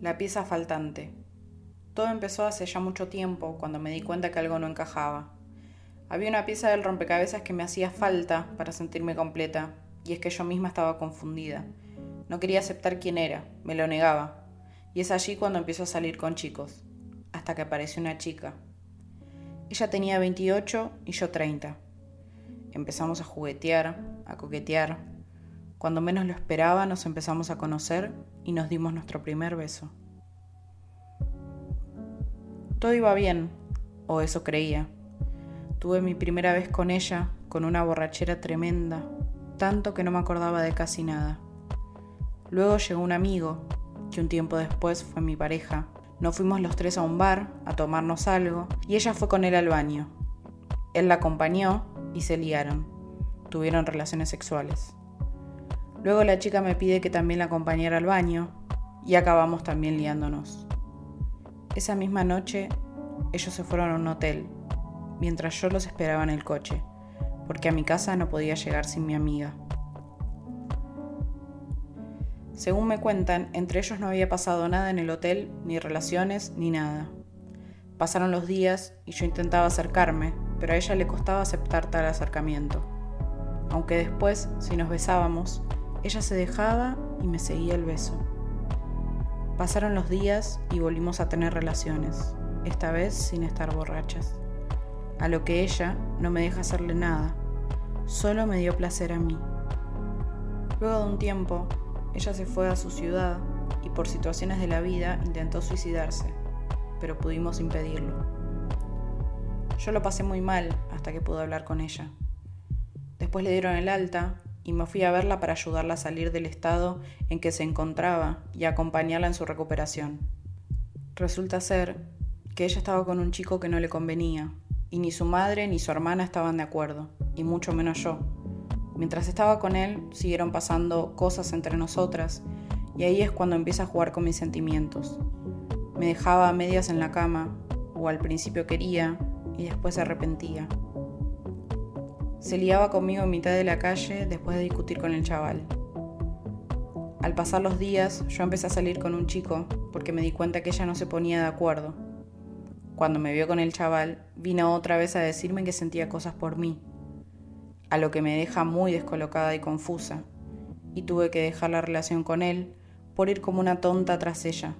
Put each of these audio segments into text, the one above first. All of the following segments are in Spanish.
La pieza faltante. Todo empezó hace ya mucho tiempo, cuando me di cuenta que algo no encajaba. Había una pieza del rompecabezas que me hacía falta para sentirme completa, y es que yo misma estaba confundida. No quería aceptar quién era, me lo negaba. Y es allí cuando empiezo a salir con chicos, hasta que apareció una chica. Ella tenía 28 y yo 30. Empezamos a juguetear, a coquetear. Cuando menos lo esperaba nos empezamos a conocer y nos dimos nuestro primer beso. Todo iba bien, o eso creía. Tuve mi primera vez con ella, con una borrachera tremenda, tanto que no me acordaba de casi nada. Luego llegó un amigo, que un tiempo después fue mi pareja. Nos fuimos los tres a un bar a tomarnos algo y ella fue con él al baño. Él la acompañó y se liaron. Tuvieron relaciones sexuales. Luego la chica me pide que también la acompañara al baño y acabamos también liándonos. Esa misma noche ellos se fueron a un hotel, mientras yo los esperaba en el coche, porque a mi casa no podía llegar sin mi amiga. Según me cuentan, entre ellos no había pasado nada en el hotel, ni relaciones, ni nada. Pasaron los días y yo intentaba acercarme, pero a ella le costaba aceptar tal acercamiento. Aunque después, si nos besábamos, ella se dejaba y me seguía el beso. Pasaron los días y volvimos a tener relaciones, esta vez sin estar borrachas. A lo que ella no me deja hacerle nada, solo me dio placer a mí. Luego de un tiempo, ella se fue a su ciudad y por situaciones de la vida intentó suicidarse, pero pudimos impedirlo. Yo lo pasé muy mal hasta que pude hablar con ella. Después le dieron el alta y me fui a verla para ayudarla a salir del estado en que se encontraba y acompañarla en su recuperación. Resulta ser que ella estaba con un chico que no le convenía, y ni su madre ni su hermana estaban de acuerdo, y mucho menos yo. Mientras estaba con él, siguieron pasando cosas entre nosotras, y ahí es cuando empieza a jugar con mis sentimientos. Me dejaba a medias en la cama, o al principio quería, y después se arrepentía. Se liaba conmigo en mitad de la calle después de discutir con el chaval. Al pasar los días, yo empecé a salir con un chico porque me di cuenta que ella no se ponía de acuerdo. Cuando me vio con el chaval, vino otra vez a decirme que sentía cosas por mí, a lo que me deja muy descolocada y confusa, y tuve que dejar la relación con él por ir como una tonta tras ella,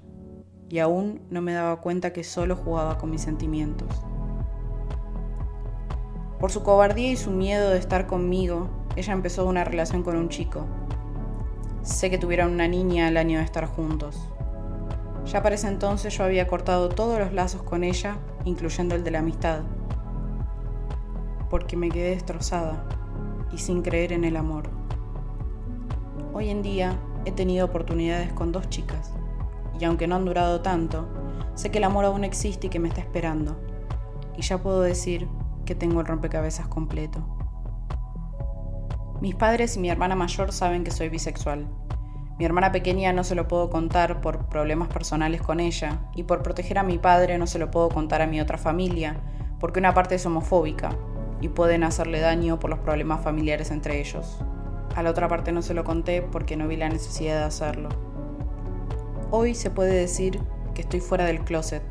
y aún no me daba cuenta que solo jugaba con mis sentimientos. Por su cobardía y su miedo de estar conmigo, ella empezó una relación con un chico. Sé que tuvieron una niña al año de estar juntos. Ya para ese entonces yo había cortado todos los lazos con ella, incluyendo el de la amistad, porque me quedé destrozada y sin creer en el amor. Hoy en día he tenido oportunidades con dos chicas, y aunque no han durado tanto, sé que el amor aún existe y que me está esperando. Y ya puedo decir tengo el rompecabezas completo. Mis padres y mi hermana mayor saben que soy bisexual. Mi hermana pequeña no se lo puedo contar por problemas personales con ella y por proteger a mi padre no se lo puedo contar a mi otra familia porque una parte es homofóbica y pueden hacerle daño por los problemas familiares entre ellos. A la otra parte no se lo conté porque no vi la necesidad de hacerlo. Hoy se puede decir que estoy fuera del closet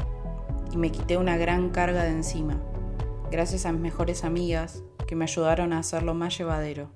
y me quité una gran carga de encima gracias a mis mejores amigas que me ayudaron a hacerlo más llevadero.